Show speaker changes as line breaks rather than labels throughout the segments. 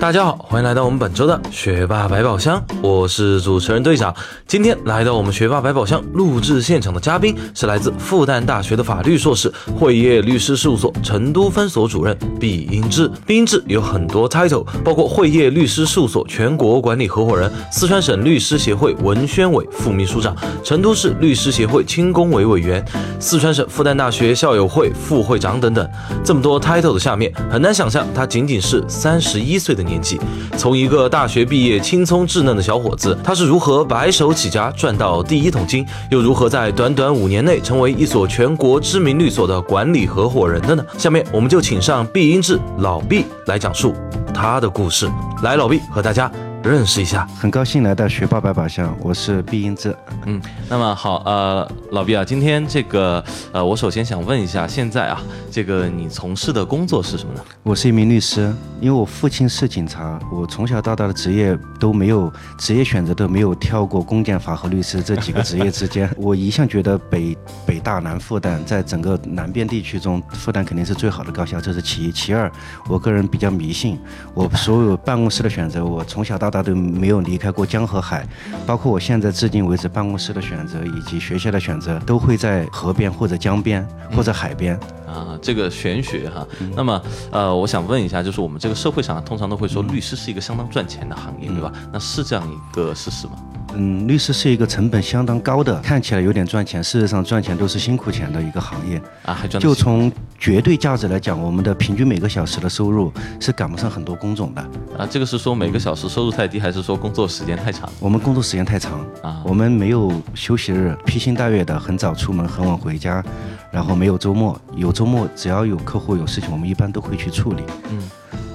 大家好，欢迎来到我们本周的学霸百宝箱，我是主持人队长。今天来到我们学霸百宝箱录制现场的嘉宾是来自复旦大学的法律硕士、汇业律师事务所成都分所主任毕英志。毕英志有很多 title，包括汇业律师事务所全国管理合伙人、四川省律师协会文宣委副秘书长、成都市律师协会轻工委委员、四川省复旦大学校友会副会长等等。这么多 title 的下面，很难想象他仅仅是三十一岁的。年纪，从一个大学毕业、青葱稚嫩的小伙子，他是如何白手起家赚到第一桶金，又如何在短短五年内成为一所全国知名律所的管理合伙人的呢？下面我们就请上毕英志老毕来讲述他的故事。来，老毕和大家。认识一下，
很高兴来到学霸百宝箱，我是毕英志。
嗯，那么好，呃，老毕啊，今天这个，呃，我首先想问一下，现在啊，这个你从事的工作是什么呢？
我是一名律师，因为我父亲是警察，我从小到大的职业都没有职业选择都没有跳过公检法和律师这几个职业之间。我一向觉得北北大南复旦，在整个南边地区中，复旦肯定是最好的高校，这是其一。其二，我个人比较迷信，我所有办公室的选择，我从小到大都没有离开过江和海，包括我现在至今为止办公室的选择以及学校的选择，都会在河边或者江边或者海边。
啊，这个玄学哈。那么，呃，我想问一下，就是我们这个社会上通常都会说律师是一个相当赚钱的行业，对吧？那是这样一个事实吗？
嗯，律师是一个成本相当高的，看起来有点赚钱，事实上赚钱都是辛苦钱的一个行业
啊。还赚？
就从绝对价值来讲，我们的平均每个小时的收入是赶不上很多工种的
啊。这个是说每个小时收入太低，还是说工作时间太长？
我们工作时间太长啊，我们没有休息日，披星戴月的很早出门，很晚回家，然后没有周末，有周末只要有客户有事情，我们一般都会去处理。嗯。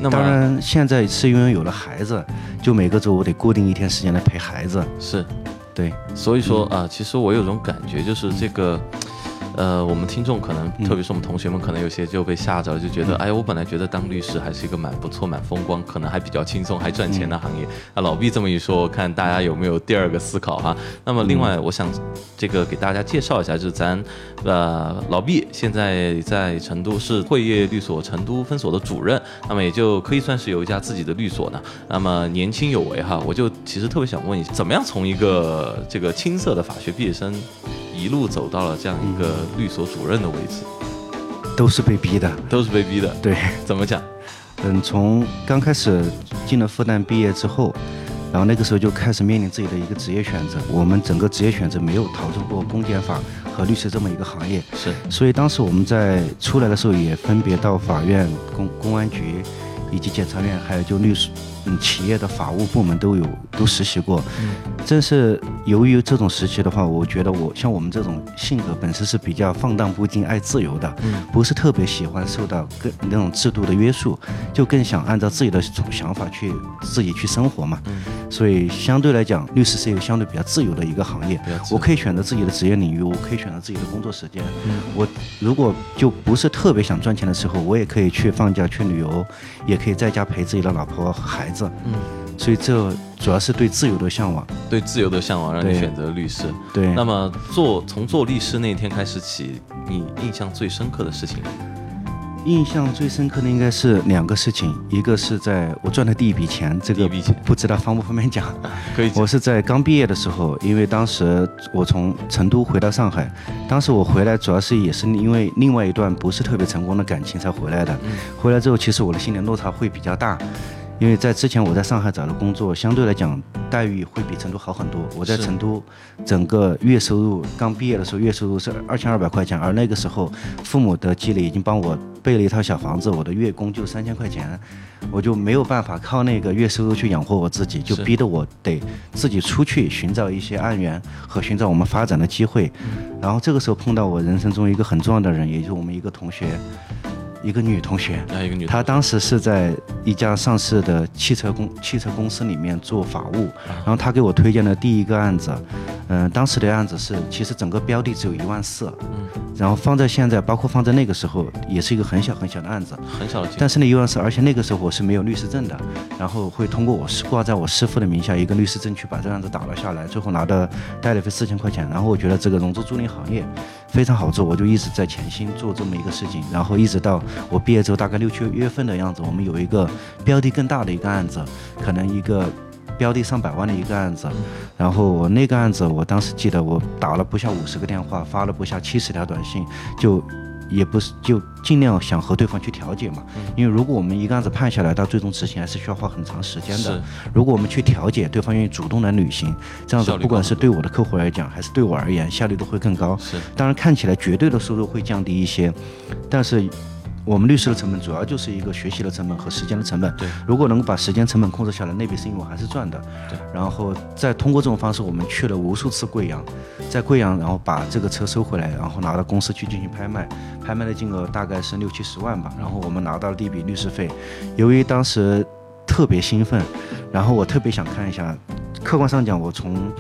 当然，现在是因为有了孩子，就每个周我得固定一天时间来陪孩子。
是，
对，
所以说啊，其实我有种感觉，就是这个。呃，我们听众可能，特别是我们同学们，可能有些就被吓着，就觉得，哎，我本来觉得当律师还是一个蛮不错、蛮风光，可能还比较轻松、还赚钱的行业。啊，老毕这么一说，我看大家有没有第二个思考哈？那么，另外，我想这个给大家介绍一下，就是咱呃老毕现在在成都是汇业律所成都分所的主任，那么也就可以算是有一家自己的律所呢。那么年轻有为哈，我就其实特别想问一下，怎么样从一个这个青涩的法学毕业生？一路走到了这样一个律所主任的位置，
都是被逼的，
都是被逼的。
对，
怎么讲？
嗯，从刚开始进了复旦毕业之后，然后那个时候就开始面临自己的一个职业选择。我们整个职业选择没有逃出过公检法和律师这么一个行业，
是。
所以当时我们在出来的时候，也分别到法院、公公安局。以及检察院，还有就律师，嗯，企业的法务部门都有都实习过。嗯，正是由于这种实习的话，我觉得我像我们这种性格本身是比较放荡不羁、爱自由的，嗯，不是特别喜欢受到更那种制度的约束，就更想按照自己的想法去自己去生活嘛。嗯，所以相对来讲，律师是一个相对比较自由的一个行业。我可以选择自己的职业领域，我可以选择自己的工作时间。嗯，我如果就不是特别想赚钱的时候，我也可以去放假去旅游，也。可以在家陪自己的老婆和孩子，嗯，所以这主要是对自由的向往，
对自由的向往让你选择律师。
对，
那么做从做律师那天开始起，你印象最深刻的事情？
印象最深刻的应该是两个事情，一个是在我赚的第一笔钱，这个不知道方不方便讲？
可以。
我是在刚毕业的时候，因为当时我从成都回到上海，当时我回来主要是也是因为另外一段不是特别成功的感情才回来的。回来之后，其实我的心理落差会比较大。因为在之前我在上海找的工作，相对来讲待遇会比成都好很多。我在成都整个月收入刚毕业的时候月收入是二千二百块钱，而那个时候父母的积累已经帮我备了一套小房子，我的月供就三千块钱，我就没有办法靠那个月收入去养活我自己，就逼得我得自己出去寻找一些案源和寻找我们发展的机会。然后这个时候碰到我人生中一个很重要的人，也就是我们一个同学。一个女同学，
一个女，
她当时是在一家上市的汽车公汽车公司里面做法务，然后她给我推荐的第一个案子，嗯，当时的案子是，其实整个标的只有一万四，嗯，然后放在现在，包括放在那个时候，也是一个很小很小的案子，
很小的。
但是那一万四，而且那个时候我是没有律师证的，然后会通过我师挂在我师傅的名下一个律师证去把这案子打了下来，最后拿的代理费四千块钱。然后我觉得这个融资租赁行业非常好做，我就一直在潜心做这么一个事情。然后一直到我毕业之后，大概六七月份的样子，我们有一个标的更大的一个案子，可能一个。标的上百万的一个案子，然后我那个案子，我当时记得我打了不下五十个电话，发了不下七十条短信，就也不是就尽量想和对方去调解嘛。因为如果我们一个案子判下来，到最终执行还是需要花很长时间的。如果我们去调解，对方愿意主动来履行，这样子不管是对我的客户来讲，还是对我而言，效率都会更高。
是，
当然看起来绝对的收入会降低一些，但是。我们律师的成本主要就是一个学习的成本和时间的成本。
对，
如果能够把时间成本控制下来，那笔生意我还是赚的。
对，
然后再通过这种方式，我们去了无数次贵阳，在贵阳，然后把这个车收回来，然后拿到公司去进行拍卖，拍卖的金额大概是六七十万吧。然后我们拿到了第一笔律师费。由于当时特别兴奋，然后我特别想看一下，客观上讲，我从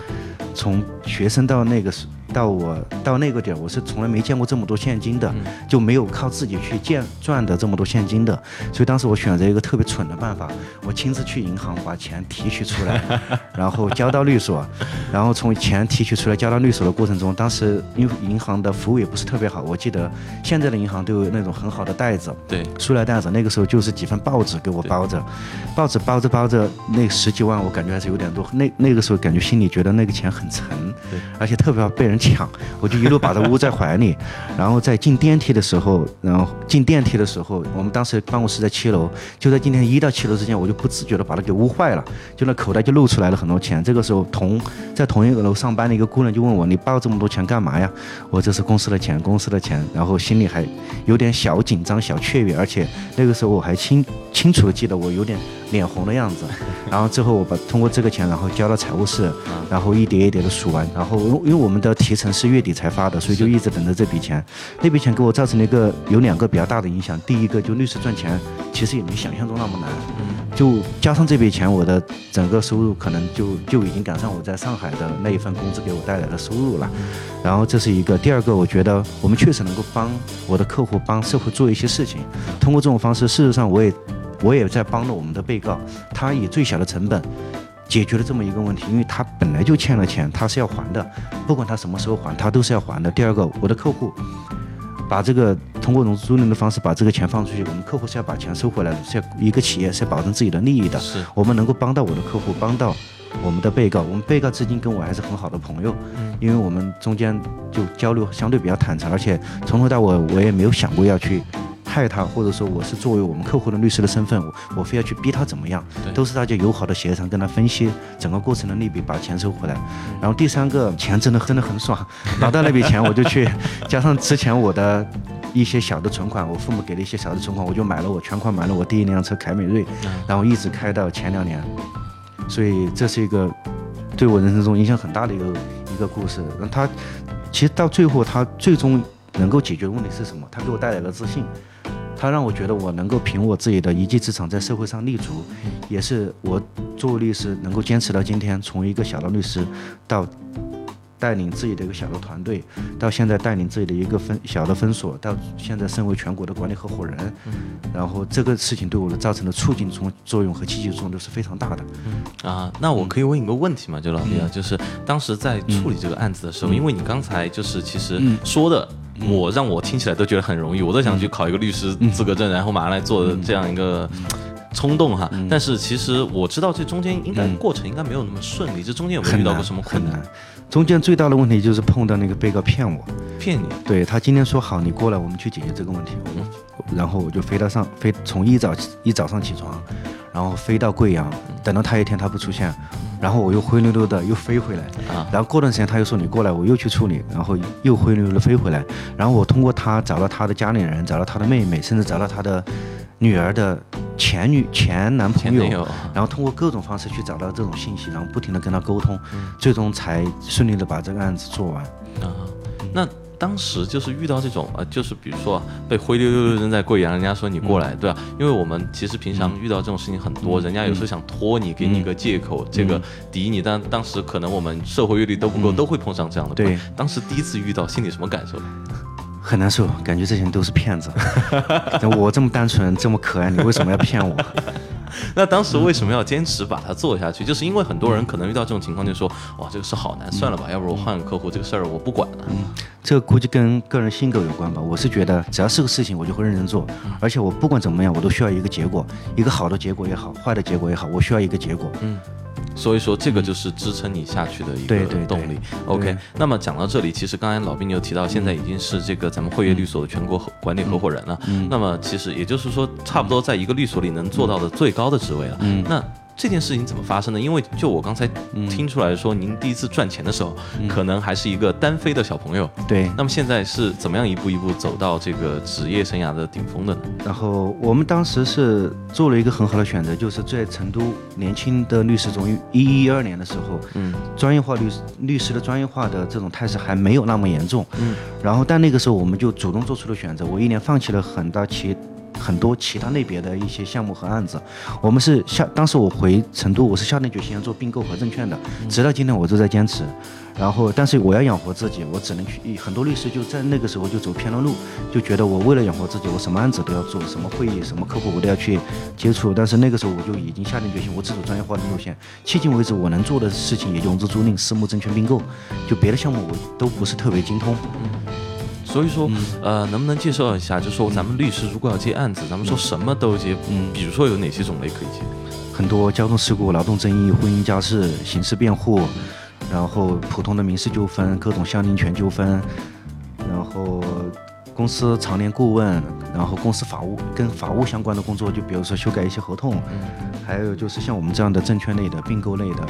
从学生到那个时。到我到那个点，我是从来没见过这么多现金的，就没有靠自己去建赚的这么多现金的，所以当时我选择一个特别蠢的办法，我亲自去银行把钱提取出来，然后交到律所，然后从钱提取出来交到律所的过程中，当时因为银行的服务也不是特别好，我记得现在的银行都有那种很好的袋子，
对，
塑料袋子，那个时候就是几份报纸给我包着，报纸包着包着，那十几万我感觉还是有点多，那那个时候感觉心里觉得那个钱很沉，
对，
而且特别怕被人。抢，我就一路把他捂在怀里，然后在进电梯的时候，然后进电梯的时候，我们当时办公室在七楼，就在今天一到七楼之间，我就不自觉的把它给捂坏了，就那口袋就露出来了很多钱。这个时候同在同一个楼上班的一个姑娘就问我：“你抱这么多钱干嘛呀？”我这是公司的钱，公司的钱。然后心里还有点小紧张、小雀跃，而且那个时候我还清清楚的记得我有点。脸红的样子，然后最后我把通过这个钱，然后交到财务室，然后一叠一叠的数完，然后因为我们的提成是月底才发的，所以就一直等着这笔钱。那笔钱给我造成了一个有两个比较大的影响，第一个就律师赚钱其实也没想象中那么难，就加上这笔钱，我的整个收入可能就就已经赶上我在上海的那一份工资给我带来的收入了。然后这是一个，第二个我觉得我们确实能够帮我的客户帮社会做一些事情，通过这种方式，事实上我也。我也在帮着我们的被告，他以最小的成本解决了这么一个问题，因为他本来就欠了钱，他是要还的，不管他什么时候还，他都是要还的。第二个，我的客户把这个通过融资租赁的方式把这个钱放出去，我们客户是要把钱收回来的，是要一个企业是要保证自己的利益的。
是，
我们能够帮到我的客户，帮到我们的被告，我们被告至今跟我还是很好的朋友，因为我们中间就交流相对比较坦诚，而且从头到尾我也没有想过要去。害他，或者说我是作为我们客户的律师的身份，我我非要去逼他怎么样？都是大家友好的协商，跟他分析整个过程的利弊，把钱收回来。然后第三个钱真的真的很爽，拿到那笔钱我就去，加上之前我的一些小的存款，我父母给了一些小的存款，我就买了我全款买了我第一辆车凯美瑞，然后一直开到前两年。所以这是一个对我人生中影响很大的一个一个故事。那他其实到最后他最终能够解决的问题是什么？他给我带来了自信。他让我觉得我能够凭我自己的一技之长在社会上立足，也是我作为律师能够坚持到今天，从一个小的律师到带领自己的一个小的团队，到现在带领自己的一个分小的分所，到现在身为全国的管理合伙人，然后这个事情对我的造成的促进作作用和积极作用都是非常大的。
啊，那我可以问一个问题吗？就老弟啊，就是当时在处理这个案子的时候，因为你刚才就是其实说的。我让我听起来都觉得很容易，我都想去考一个律师资格证，然后马上来做这样一个冲动哈。但是其实我知道这中间应该过程应该没有那么顺利，这中间有没有遇到过什么困难？
中间最大的问题就是碰到那个被告骗我，
骗你？
对他今天说好，你过来，我们去解决这个问题。然后我就飞到上飞，从一早一早上起床，然后飞到贵阳，等到他一天他不出现。然后我又灰溜溜的又飞回来，啊，然后过段时间他又说你过来，我又去处理，然后又灰溜溜的飞回来，然后我通过他找到他的家里人，找到他的妹妹，甚至找到他的女儿的前女前男朋友，然后通过各种方式去找到这种信息，然后不停的跟他沟通，最终才顺利的把这个案子做完。
啊，那。当时就是遇到这种呃，就是比如说被灰溜溜的扔在贵阳，人家说你过来，对吧？因为我们其实平常遇到这种事情很多，人家有时候想拖你，给你个借口，这个抵你，但当时可能我们社会阅历都不够，都会碰上这样的。
对，
当时第一次遇到，心里什么感受？
很难受，感觉这些人都是骗子。我这么单纯，这么可爱，你为什么要骗我？
那当时为什么要坚持把它做下去？就是因为很多人可能遇到这种情况，就说哇，这个事好难，算了吧，要不我换个客户，这个事儿我不管了。
嗯，这个估计跟个人性格有关吧。我是觉得只要是个事情，我就会认真做，而且我不管怎么样，我都需要一个结果，一个好的结果也好，坏的结果也好，我需要一个结果。嗯。
所以说，这个就是支撑你下去的一个动力。OK，那么讲到这里，其实刚才老兵你有提到，现在已经是这个咱们汇业律所的全国管理合伙人了。那么其实也就是说，差不多在一个律所里能做到的最高的职位了。那这件事情怎么发生的？因为就我刚才听出来说，您第一次赚钱的时候，可能还是一个单飞的小朋友。
对。
那么现在是怎么样一步一步走到这个职业生涯的顶峰的呢？
然后我们当时是做了一个很好的选择，就是在成都年轻的律师中，一一一二年的时候，嗯，专业化律师律师的专业化的这种态势还没有那么严重。嗯。然后但那个时候我们就主动做出了选择，我一年放弃了很大其。很多其他类别的一些项目和案子，我们是下当时我回成都，我是下定决心要做并购和证券的，直到今天我都在坚持。然后，但是我要养活自己，我只能去。很多律师就在那个时候就走偏了路，就觉得我为了养活自己，我什么案子都要做，什么会议、什么客户我都要去接触。但是那个时候我就已经下定决心，我只走专业化的路线。迄今为止，我能做的事情也就融资租赁、私募证券并购，就别的项目我都不是特别精通。
所以说，呃，能不能介绍一下？就说咱们律师如果要接案子，咱们说什么都接。嗯，比如说有哪些种类可以接？
很多交通事故、劳动争议、婚姻家事、刑事辩护，然后普通的民事纠纷、各种相邻权纠纷，然后。公司常年顾问，然后公司法务跟法务相关的工作，就比如说修改一些合同，还有就是像我们这样的证券类的、并购类的，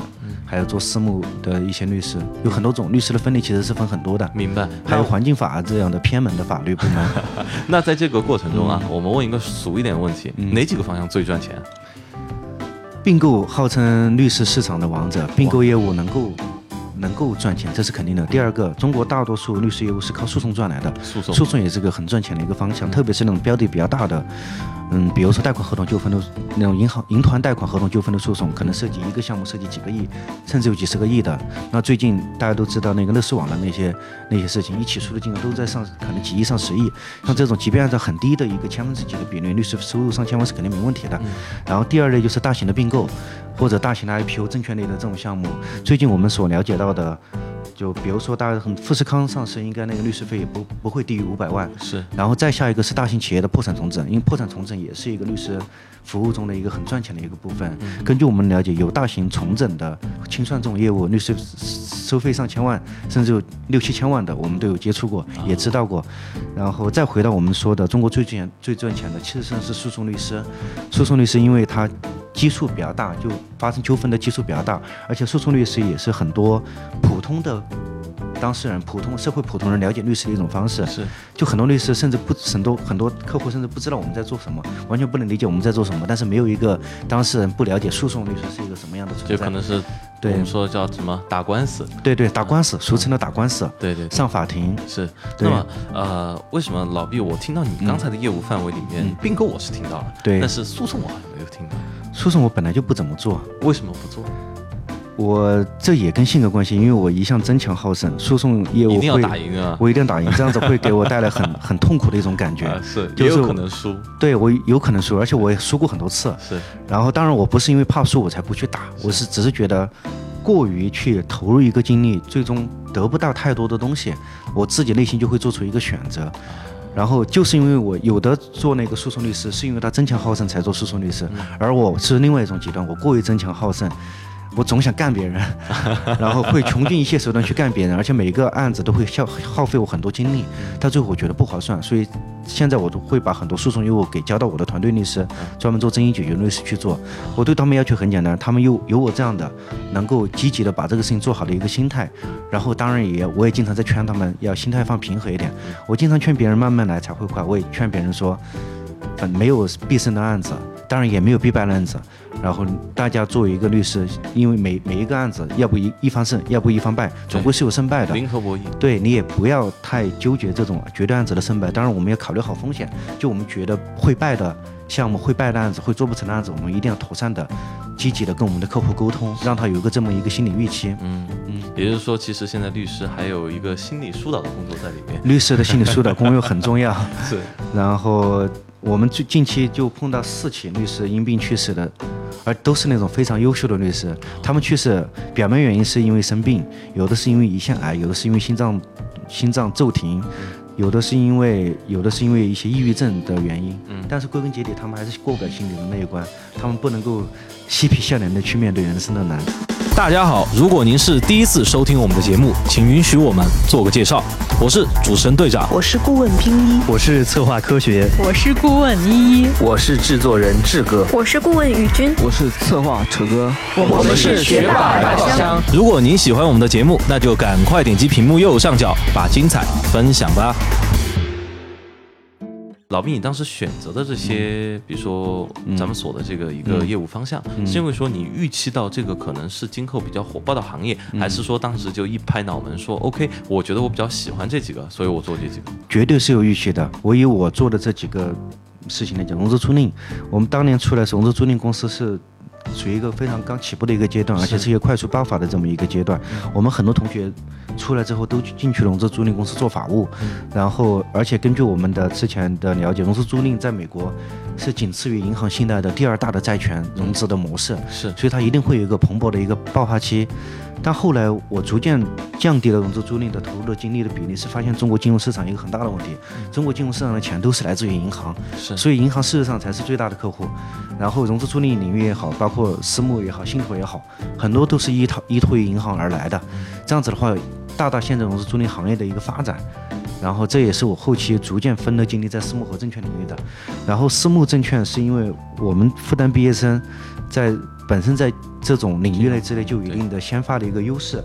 还有做私募的一些律师，有很多种律师的分类其实是分很多的。
明白。
还有环境法这样的偏门的法律部门。
那在这个过程中啊，我们问一个俗一点的问题：哪几个方向最赚钱？
并购号称律师市场的王者，并购业务能够。能够赚钱，这是肯定的。第二个，中国大多数律师业务是靠诉讼赚来的，
诉讼
诉讼也是个很赚钱的一个方向，特别是那种标的比较大的。嗯，比如说贷款合同纠纷的那种银行银团贷款合同纠纷的诉讼，可能涉及一个项目涉及几个亿，甚至有几十个亿的。那最近大家都知道那个乐视网的那些那些事情，一起诉的金额都在上，可能几亿上十亿。像这种，即便按照很低的一个千分之几的比率，律师收入上千万是肯定没问题的。然后第二类就是大型的并购或者大型的 IPO 证券类的这种项目。最近我们所了解到的。就比如说，大家很富士康上市，应该那个律师费也不不会低于五百万。
是，
然后再下一个是大型企业的破产重整，因为破产重整也是一个律师服务中的一个很赚钱的一个部分。根据我们了解，有大型重整的清算这种业务，律师收费上千万，甚至有六七千万的，我们都有接触过，也知道过。然后再回到我们说的，中国最赚最赚钱的，其实是诉讼律师。诉讼律师，因为他。基数比较大，就发生纠纷的基数比较大，而且诉讼律师也是很多普通的当事人、普通社会普通人了解律师的一种方式。
是，
就很多律师甚至不很多很多客户甚至不知道我们在做什么，完全不能理解我们在做什么。但是没有一个当事人不了解诉讼律师是一个什么样的存
在。就可能是我们说叫什么打官司。
对对，打官司，俗称的打官司。
对对，
上法庭
是。那么呃，为什么老毕？我听到你刚才的业务范围里面，并购我是听到了，
对，
但是诉讼我好像没有听到。
诉讼我本来就不怎么做，
为什么不做？
我这也跟性格关系，因为我一向争强好胜，诉讼业务
一定要打赢啊！
我一定要打赢，这样子会给我带来很 很痛苦的一种感觉。
是，也有可能输。
对我有可能输，而且我也输过很多次。
是。
然后，当然我不是因为怕输我才不去打，我是只是觉得过于去投入一个精力，最终得不到太多的东西，我自己内心就会做出一个选择。然后就是因为我有的做那个诉讼律师，是因为他争强好胜才做诉讼律师，而我是另外一种极端，我过于争强好胜。我总想干别人，然后会穷尽一切手段去干别人，而且每一个案子都会消耗费我很多精力，到最后我觉得不划算，所以现在我都会把很多诉讼业务给交到我的团队律师，专门做争议解决律师去做。我对他们要求很简单，他们有有我这样的能够积极的把这个事情做好的一个心态，然后当然也我也经常在劝他们要心态放平和一点。我经常劝别人慢慢来才会快，我也劝别人说，没有必胜的案子。当然也没有必败的案子。然后大家作为一个律师，因为每每一个案子，要不一一方胜，要不一方败，总归是有胜败的。
零和博弈。
对你也不要太纠结这种绝对案子的胜败。当然，我们要考虑好风险。就我们觉得会败的项目、会败的案子、会做不成的案子，我们一定要妥善的、积极的跟我们的客户沟通，让他有一个这么一个心理预期。
嗯嗯。也就是说，其实现在律师还有一个心理疏导的工作在里面。
律师的心理疏导工作很重要。
是。
然后我们最近期就碰到四起律师因病去世的。而都是那种非常优秀的律师，他们去世表面原因是因为生病，有的是因为胰腺癌，有的是因为心脏心脏骤停，有的是因为有的是因为一些抑郁症的原因。嗯，但是归根结底，他们还是过不了心里的那一关，他们不能够嬉皮笑脸的去面对人生的难。
大家好，如果您是第一次收听我们的节目，请允许我们做个介绍。我是主持人队长，
我是顾问拼一，
我是策划科学，
我是顾问依依，
我是制作人志哥，
我是顾问宇军，
我是策划扯哥，
我们是学霸百宝箱。
如果您喜欢我们的节目，那就赶快点击屏幕右上角，把精彩分享吧。老毕，你当时选择的这些，比如说咱们所的这个一个业务方向，是因为说你预期到这个可能是今后比较火爆的行业，还是说当时就一拍脑门说 OK，我觉得我比较喜欢这几个，所以我做这几个？
绝对是有预期的。我以我做的这几个事情来讲，融资租赁，我们当年出来是融资租赁公司是。处于一个非常刚起步的一个阶段，而且是一个快速爆发的这么一个阶段。我们很多同学出来之后都进去融资租赁公司做法务，然后而且根据我们的之前的了解，融资租赁在美国是仅次于银行信贷的第二大的债权融资的模式，
是，
所以它一定会有一个蓬勃的一个爆发期。但后来我逐渐降低了融资租赁的投入的精力的比例，是发现中国金融市场一个很大的问题。中国金融市场的钱都是来自于银行，
是，
所以银行事实上才是最大的客户。然后融资租赁领域也好，包括私募也好，信托也好，很多都是依托依托于银行而来的。这样子的话，大大限制融资租赁行业的一个发展。然后这也是我后期逐渐分了精力在私募和证券领域的。然后私募证券是因为我们复旦毕业生在。本身在这种领域内之内就有一定的先发的一个优势，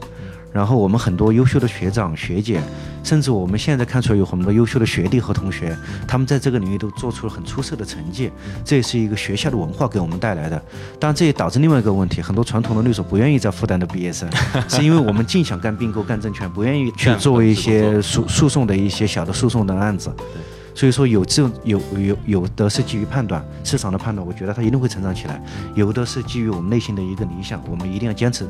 然后我们很多优秀的学长学姐，甚至我们现在看出来有很多优秀的学弟和同学，他们在这个领域都做出了很出色的成绩，这也是一个学校的文化给我们带来的。但这也导致另外一个问题，很多传统的律所不愿意在负担的毕业生，是因为我们尽想干并购、干证券，不愿意去做一些诉诉讼的一些小的诉讼的案子。所以说有这有有有的是基于判断市场的判断，我觉得它一定会成长起来；有的是基于我们内心的一个理想，我们一定要坚持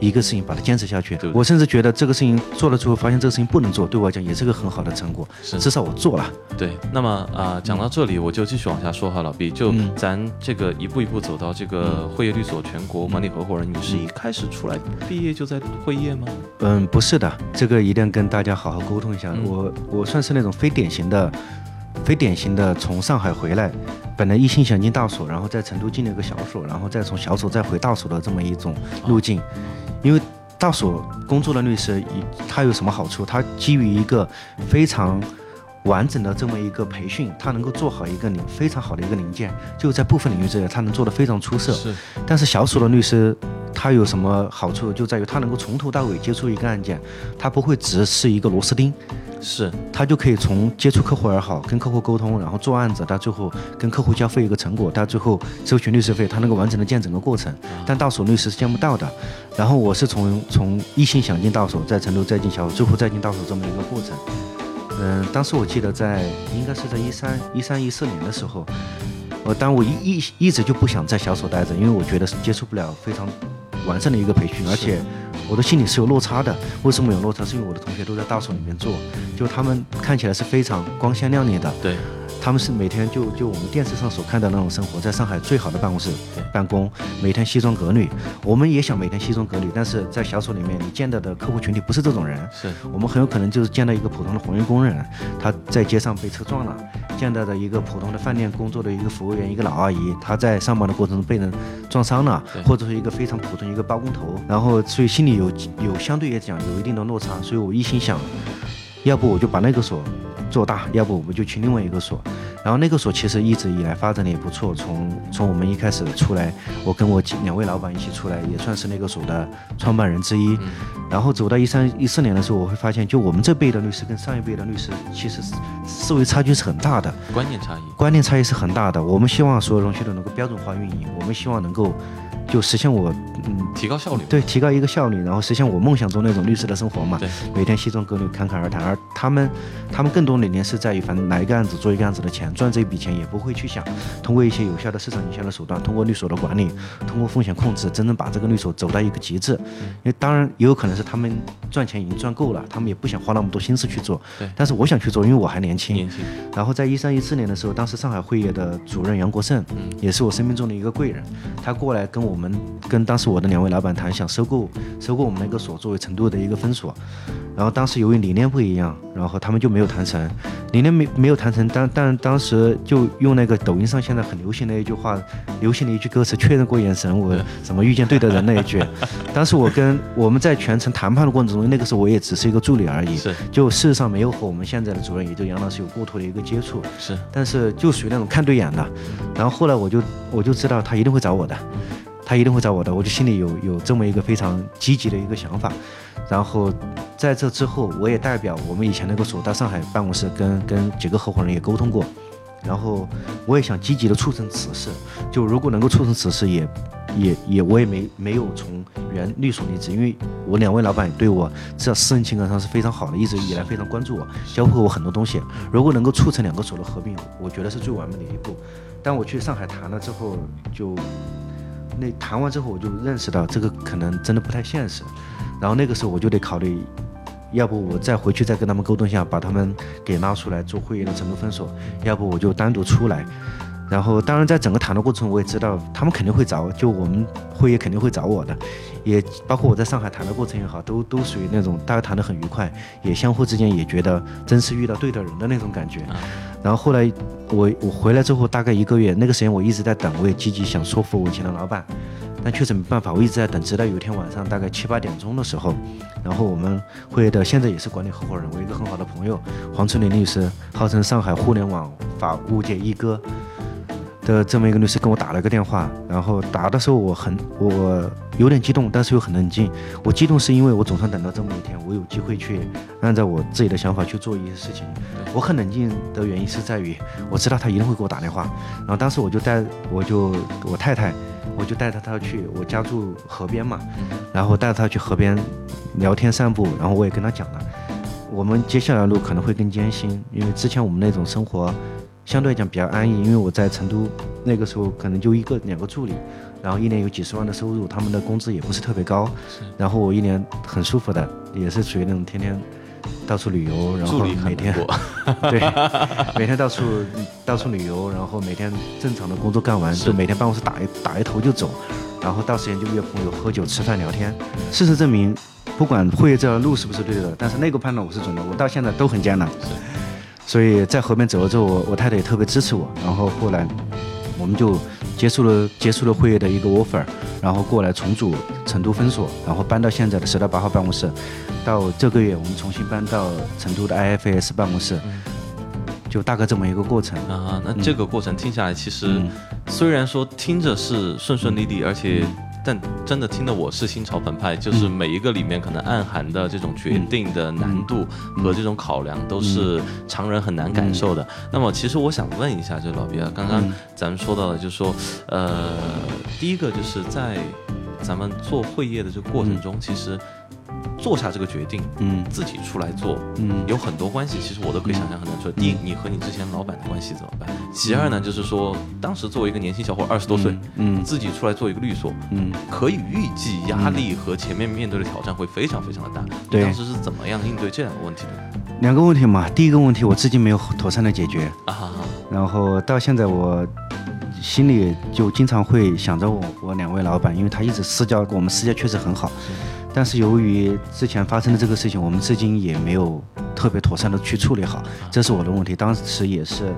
一个事情，把它坚持下去。我甚至觉得这个事情做了之后，发现这个事情不能做，对我来讲也是个很好的成果。
是，
至少我做了。
对，那么啊，讲到这里，我就继续往下说哈，老毕，就咱这个一步一步走到这个会业律所全国管理合伙人，你是一开始出来毕业就在会业吗？
嗯，不是的，这个一定要跟大家好好沟通一下。我我算是那种非典型的。非典型的从上海回来，本来一心想进大所，然后在成都进了一个小所，然后再从小所再回大所的这么一种路径。因为大所工作的律师，他有什么好处？他基于一个非常完整的这么一个培训，他能够做好一个零非常好的一个零件，就在部分领域之内，他能做得非常出色。
是。
但是小鼠的律师，他有什么好处？就在于他能够从头到尾接触一个案件，他不会只是一个螺丝钉。
是，
他就可以从接触客户也好，跟客户沟通，然后做案子，到最后跟客户交费一个成果，到最后收取律师费，他能够完整的见整个过程。但到手律师是见不到的。然后我是从从一心想进到手，在成都再进小，最后再进到手这么一个过程。嗯，当时我记得在应该是在一三一三一四年的时候，我但我一一一直就不想在小所待着，因为我觉得是接触不了非常完善的一个培训，而且。我的心里是有落差的，为什么有落差？是因为我的同学都在大所里面做，就他们看起来是非常光鲜亮丽的。
对。
他们是每天就就我们电视上所看到那种生活，在上海最好的办公室办公，每天西装革履。我们也想每天西装革履，但是在小所里面，你见到的客户群体不是这种人。
是
我们很有可能就是见到一个普通的环卫工人，他在街上被车撞了；见到的一个普通的饭店工作的一个服务员，一个老阿姨，她在上班的过程中被人撞伤了，或者是一个非常普通一个包工头。然后所以心里有有相对来讲有一定的落差，所以我一心想，要不我就把那个所。做大，要不我们就去另外一个所。然后那个所其实一直以来发展的也不错，从从我们一开始出来，我跟我两位老板一起出来，也算是那个所的创办人之一。然后走到一三一四年的时候，我会发现，就我们这辈的律师跟上一辈的律师，其实思维差距是很大的，
观念差异，
观念差异是很大的。我们希望所有东西都能够标准化运营，我们希望能够。就实现我，
嗯，提高效率，
对，提高一个效率，然后实现我梦想中那种律师的生活嘛。
对，
每天西装革履，侃侃而谈。而他们，他们更多理念是在于，反正来一个案子做一个案子的钱，赚这一笔钱也不会去想通过一些有效的市场营销的手段，通过律所的管理，通过风险控制，真正把这个律所走到一个极致。因为当然也有可能是他们赚钱已经赚够了，他们也不想花那么多心思去做。
对。
但是我想去做，因为我还年轻。
年轻。
然后在一三一四年的时候，当时上海汇业的主任杨国胜，嗯，也是我生命中的一个贵人，他过来跟我们跟当。时我的两位老板谈想收购收购我们那个所作为成都的一个分所，然后当时由于理念不一样，然后他们就没有谈成，理念没没有谈成，但但当时就用那个抖音上现在很流行的一句话，流行的一句歌词，确认过眼神，我怎么遇见对的人那一句，当时我跟我们在全程谈判的过程中，那个时候我也只是一个助理而已，
是，
就事实上没有和我们现在的主任，也就杨老师有过多的一个接触，
是，
但是就属于那种看对眼的，然后后来我就我就知道他一定会找我的。他一定会找我的，我就心里有有这么一个非常积极的一个想法，然后在这之后，我也代表我们以前那个所到上海办公室跟跟几个合伙人也沟通过，然后我也想积极的促成此事，就如果能够促成此事，也也也我也没没有从原律所离职，因为我两位老板对我这私人情感上是非常好的，一直以来非常关注我，教会我很多东西。如果能够促成两个所的合并，我觉得是最完美的一步。但我去上海谈了之后，就。那谈完之后，我就认识到这个可能真的不太现实，然后那个时候我就得考虑，要不我再回去再跟他们沟通一下，把他们给拉出来做会议的成都分所，要不我就单独出来。然后当然在整个谈的过程中，我也知道他们肯定会找，就我们会议肯定会找我的，也包括我在上海谈的过程也好，都都属于那种大家谈得很愉快，也相互之间也觉得真是遇到对的人的那种感觉。然后后来我我回来之后大概一个月，那个时间我一直在等，我也积极想说服我以前的老板，但确实没办法，我一直在等，直到有一天晚上大概七八点钟的时候，然后我们会的现在也是管理合伙人，我一个很好的朋友黄春林律师，号称上海互联网法务界一哥的这么一个律师跟我打了个电话，然后打的时候我很我。有点激动，但是又很冷静。我激动是因为我总算等到这么一天，我有机会去按照我自己的想法去做一些事情。我很冷静的原因是在于，我知道他一定会给我打电话。然后当时我就带，我就我太太，我就带着他去，我家住河边嘛，然后带着他去河边聊天散步。然后我也跟他讲了，我们接下来的路可能会更艰辛，因为之前我们那种生活相对来讲比较安逸，因为我在成都那个时候可能就一个两个助理。然后一年有几十万的收入，他们的工资也不是特别高。然后我一年很舒服的，也是属于那种天天到处旅游，然后每天 对每天到处到处旅游，然后每天正常的工作干完，就每天办公室打一打一头就走，然后到时间就约朋友喝酒吃饭聊天。事实证明，不管会业这条路是不是对的，但是那个判断我是准的。我到现在都很艰难，所以在河边走了之后，我我太太也特别支持我。然后后来我们就。结束了结束了会议的一个 offer，然后过来重组成都分所，然后搬到现在的十到八号办公室。到这个月我们重新搬到成都的 IFS 办公室，就大概这么一个过程
啊。那这个过程听下来，其实虽然说听着是顺顺利利，而且。但真的听的我是心潮澎湃，就是每一个里面可能暗含的这种决定的难度和这种考量，都是常人很难感受的。那么，其实我想问一下，就老毕啊，刚刚咱们说到的，就是说，呃，第一个就是在咱们做会业的这个过程中，其实。做下这个决定，嗯，自己出来做，嗯，有很多关系，其实我都可以想象很难说。第一，你和你之前老板的关系怎么办？其二呢，就是说，当时作为一个年轻小伙，二十多岁，嗯，自己出来做一个律所，嗯，可以预计压力和前面面对的挑战会非常非常的大。
对，
当时是怎么样应对这两个问题的？
两个问题嘛，第一个问题我至今没有妥善的解决啊，然后到现在我心里就经常会想着我我两位老板，因为他一直私交我们私交确实很好。但是由于之前发生的这个事情，我们至今也没有特别妥善的去处理好，这是我的问题。当时也是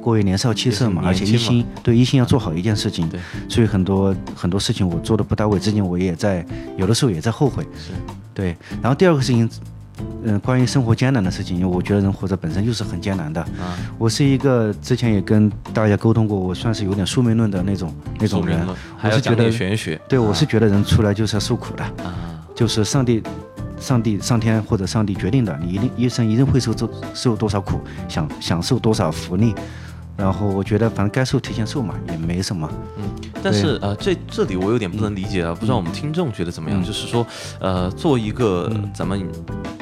过于年少气盛嘛，而且一心对一心要做好一件事情，所以很多很多事情我做的不到位，至今我也在有的时候也在后悔。对。然后第二个事情，嗯，关于生活艰难的事情，因为我觉得人活着本身就是很艰难的。
啊，
我是一个之前也跟大家沟通过，我算是有点宿命论的那种那种人。
还是觉得玄学。
对，我是觉得人出来就是要受苦的，
啊，
就是上帝、上帝、上天或者上帝决定的，你一定一生一定会受受受多少苦，享享受多少福利。然后我觉得反正该瘦提前瘦嘛，也没什么。
嗯，但是呃，这这里我有点不能理解啊，不知道我们听众觉得怎么样？就是说，呃，作为一个咱们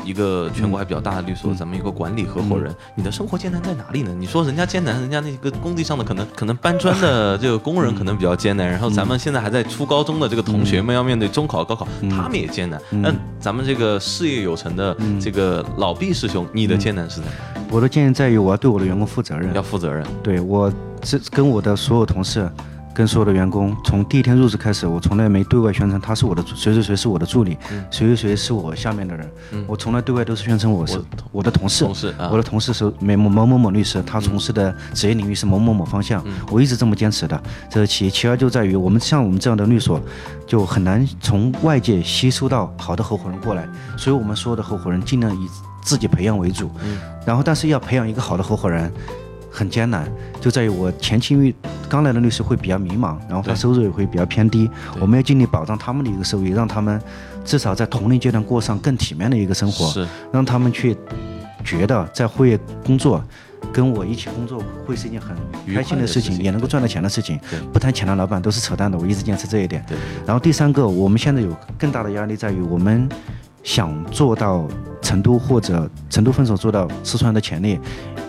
一个全国还比较大的律所，咱们一个管理合伙人，你的生活艰难在哪里呢？你说人家艰难，人家那个工地上的可能可能搬砖的这个工人可能比较艰难，然后咱们现在还在初高中的这个同学们要面对中考、高考，他们也艰难。那咱们这个事业有成的这个老毕师兄，你的艰难是在哪？
我的建议在于我要对我的员工负责任，
要负责任。
对我，这跟我的所有同事，跟所有的员工，从第一天入职开始，我从来没对外宣称他是我的谁谁谁是我的助理，谁谁谁是我下面的人。我从来对外都是宣称我是我的同事，我的同事是某某某某律师，他从事的职业领域是某某某方向。我一直这么坚持的，这是其一。其二就在于我们像我们这样的律所，就很难从外界吸收到好的合伙人过来，所以我们所有的合伙人尽量以。自己培养为主，然后但是要培养一个好的合伙人很艰难，就在于我前期因为刚来的律师会比较迷茫，然后他收入也会比较偏低，我们要尽力保障他们的一个收益，让他们至少在同龄阶段过上更体面的一个生活，
是
让他们去觉得在会业工作跟我一起工作会是一件很开心的事情，也能够赚到钱的事情。不谈钱的老板都是扯淡的，我一直坚持这一点。然后第三个，我们现在有更大的压力在于我们。想做到成都或者成都分手做到四川的潜力。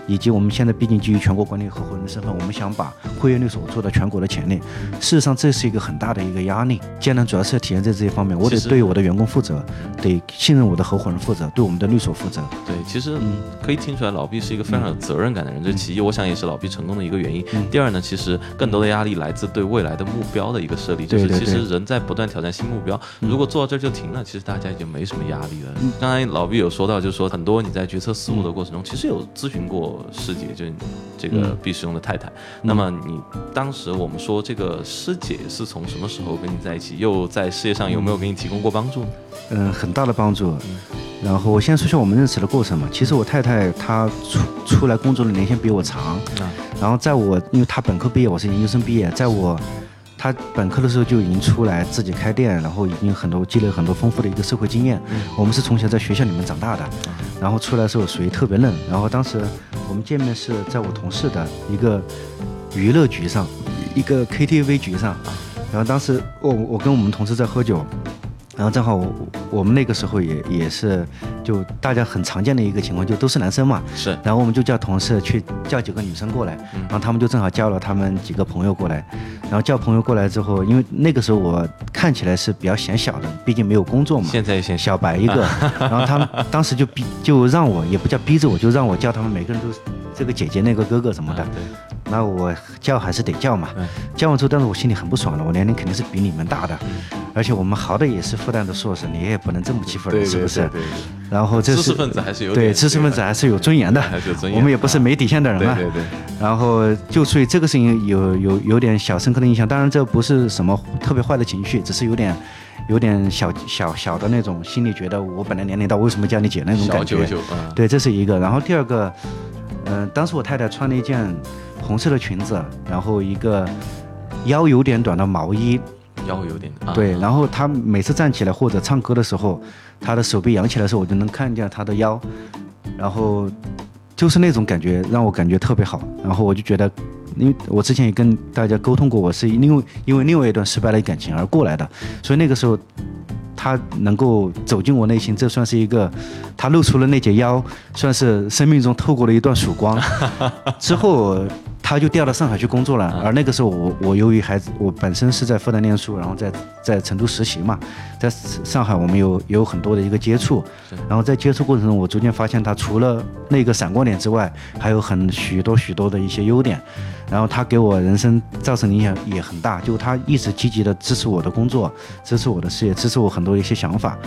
以及我们现在毕竟基于全国管理合伙人的身份，我们想把会员律所做到全国的前列。事实上，这是一个很大的一个压力。艰难主要是要体现在这些方面，我得对我的员工负责，得信任我的合伙人负责，对我们的律所负责。
对，其实可以听出来，老毕是一个非常有责任感的人。这其一，我想也是老毕成功的一个原因。第二呢，其实更多的压力来自对未来的目标的一个设立，就是其实人在不断挑战新目标。如果做到这儿就停了，其实大家已经没什么压力了。刚才老毕有说到，就是说很多你在决策思路的过程中，其实有咨询过。师姐就是这个毕师兄的太太。那么你当时我们说这个师姐是从什么时候跟你在一起？又在事业上有没有给你提供过帮助？
嗯，很大的帮助。然后我先说下我们认识的过程嘛。其实我太太她出出来工作的年限比我长。然后在我因为她本科毕业，我是研究生毕业，在我。他本科的时候就已经出来自己开店，然后已经很多积累很多丰富的一个社会经验。我们是从小在学校里面长大的，然后出来的时候属于特别嫩。然后当时我们见面是在我同事的一个娱乐局上，一个 KTV 局上。然后当时我我跟我们同事在喝酒。然后正好我我们那个时候也也是就大家很常见的一个情况，就都是男生嘛。
是。
然后我们就叫同事去叫几个女生过来，然后他们就正好叫了他们几个朋友过来。然后叫朋友过来之后，因为那个时候我看起来是比较显小的，毕竟没有工作嘛。
现在也显
小白一个。然后他们 当时就逼就让我也不叫逼着我，就让我叫他们每个人都这个姐姐那个哥哥什么的。那我叫还是得叫嘛。叫完之后，但是我心里很不爽了，我年龄肯定是比你们大的，而且我们好歹也是复旦的硕士，你也不能这么欺负人，是不是？然后这是
知识分子还是有
对知识分子还是有尊严的，我们也不是没底线的人嘛。
对对。
然后就所以这个事情有有有点小深刻的印象，当然这不是什么特别坏的情绪，只是有点有点小小小的那种心里觉得我本来年龄大，为什么叫你姐那种感觉？对，这是一个。然后第二个，嗯，当时我太太穿了一件。红色的裙子，然后一个腰有点短的毛衣，
腰有点
对。然后他每次站起来或者唱歌的时候，他的手臂扬起来的时候，我就能看见他的腰，然后就是那种感觉让我感觉特别好。然后我就觉得，因为我之前也跟大家沟通过，我是因为因为另外一段失败的感情而过来的，所以那个时候他能够走进我内心，这算是一个，他露出了那截腰，算是生命中透过了一段曙光。之后。他就调到上海去工作了，而那个时候我我由于孩子，我本身是在复旦念书，然后在在成都实习嘛，在上海我们有有很多的一个接触，然后在接触过程中，我逐渐发现他除了那个闪光点之外，还有很许多许多的一些优点，然后他给我人生造成影响也很大，就他一直积极的支持我的工作，支持我的事业，支持我很多一些想法。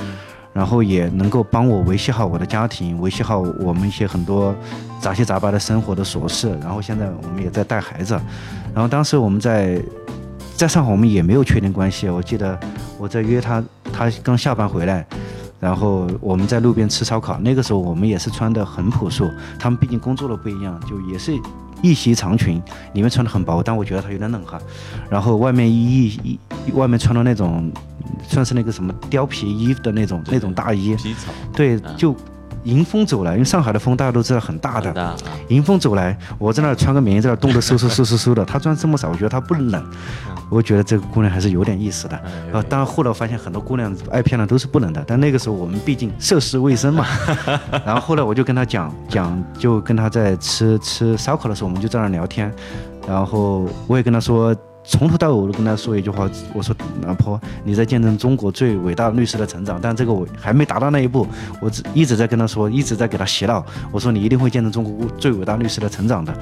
然后也能够帮我维系好我的家庭，维系好我们一些很多杂七杂八的生活的琐事。然后现在我们也在带孩子。然后当时我们在在上海，我们也没有确定关系。我记得我在约他，他刚下班回来，然后我们在路边吃烧烤，那个时候我们也是穿的很朴素，他们毕竟工作的不一样，就也是一袭长裙，里面穿的很薄，但我觉得它有点冷哈。然后外面一一外面穿的那种，算是那个什么貂皮衣的那种那种大衣，
皮草，
对，就。迎风走来，因为上海的风大家都知道很大的。迎风走来，我在那儿穿个棉衣，在那儿冻得嗖嗖嗖嗖嗖的。她穿这么少，我觉得她不冷。我觉得这个姑娘还是有点意思的。啊，当然后来发现很多姑娘爱漂亮都是不冷的，但那个时候我们毕竟涉世未深嘛。然后后来我就跟她讲讲，就跟她在吃吃烧烤的时候，我们就在那儿聊天。然后我也跟她说。从头到尾我都跟他说一句话，我说老婆，你在见证中国最伟大律师的成长，但这个我还没达到那一步，我只一直在跟他说，一直在给他洗脑，我说你一定会见证中国最伟大律师的成长的。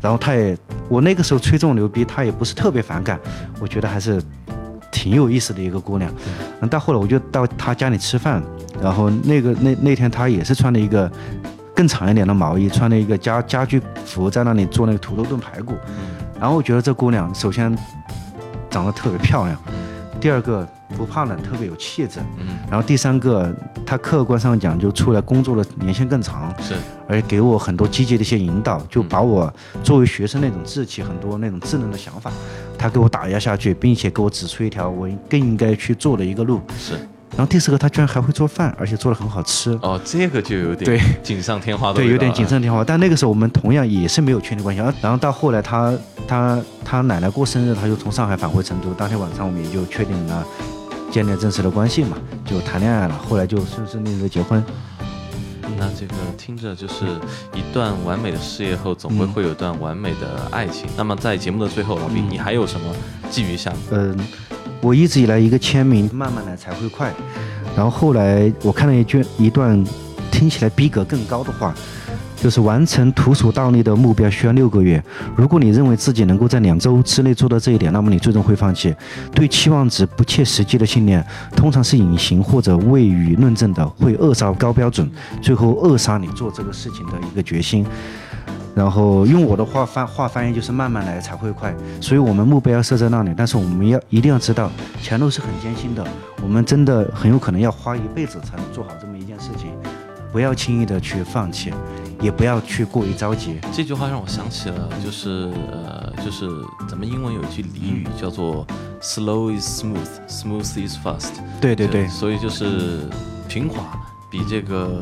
然后他也，我那个时候吹这种牛逼，他也不是特别反感，我觉得还是挺有意思的一个姑娘。嗯，到后来我就到他家里吃饭，然后那个那那天他也是穿了一个更长一点的毛衣，穿了一个家家居服，在那里做那个土豆炖排骨。然后我觉得这姑娘首先长得特别漂亮，第二个不怕冷，特别有气质。嗯。然后第三个，她客观上讲就出来工作的年限更长，
是，
而且给我很多积极的一些引导，就把我作为学生那种志气、很多那种稚嫩的想法，她给我打压下去，并且给我指出一条我更应该去做的一个路。
是。
然后第四个，他居然还会做饭，而且做的很好吃。
哦，这个就有点
对
锦上添花的
对，有点锦上添花。但那个时候我们同样也是没有确定关系。然后，然后到后来他他他奶奶过生日，他就从上海返回成都。当天晚上我们也就确定了建立正式的关系嘛，就谈恋爱了。后来就顺顺利利的结婚。
那这个听着就是一段完美的事业后，总会会有一段完美的爱情。那么在节目的最后，老毕，你还有什么寄予想？
嗯。我一直以来一个签名，慢慢来才会快。然后后来我看了一句一段听起来逼格更高的话，就是完成徒手倒立的目标需要六个月。如果你认为自己能够在两周之内做到这一点，那么你最终会放弃。对期望值不切实际的信念，通常是隐形或者未予论证的，会扼杀高标准，最后扼杀你做这个事情的一个决心。然后用我的话翻话翻译就是慢慢来才会快，所以我们目标要设在那里，但是我们要一定要知道前路是很艰辛的，我们真的很有可能要花一辈子才能做好这么一件事情，不要轻易的去放弃，也不要去过于着急。
这句话让我想起了，就是呃，就是咱们英文有一句俚语叫做 “slow is smooth, smooth is fast”。
对对对，
所以就是平滑比这个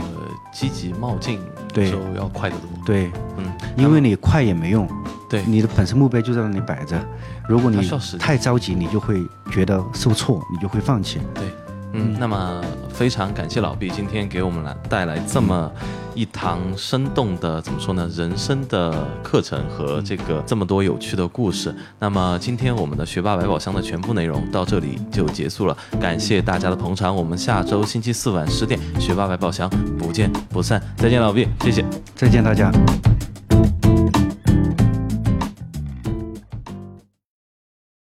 积极冒进。
对，
就要快得多。
对，嗯，因为你快也没用。
对，
你的本身目标就在那里摆着。如果你太着急，你就会觉得受挫，你就会放弃。
对。嗯，那么非常感谢老毕今天给我们来带来这么一堂生动的怎么说呢，人生的课程和这个这么多有趣的故事。那么今天我们的学霸百宝箱的全部内容到这里就结束了，感谢大家的捧场。我们下周星期四晚十点学霸百宝箱不见不散。再见，老毕，谢谢，
再见大家。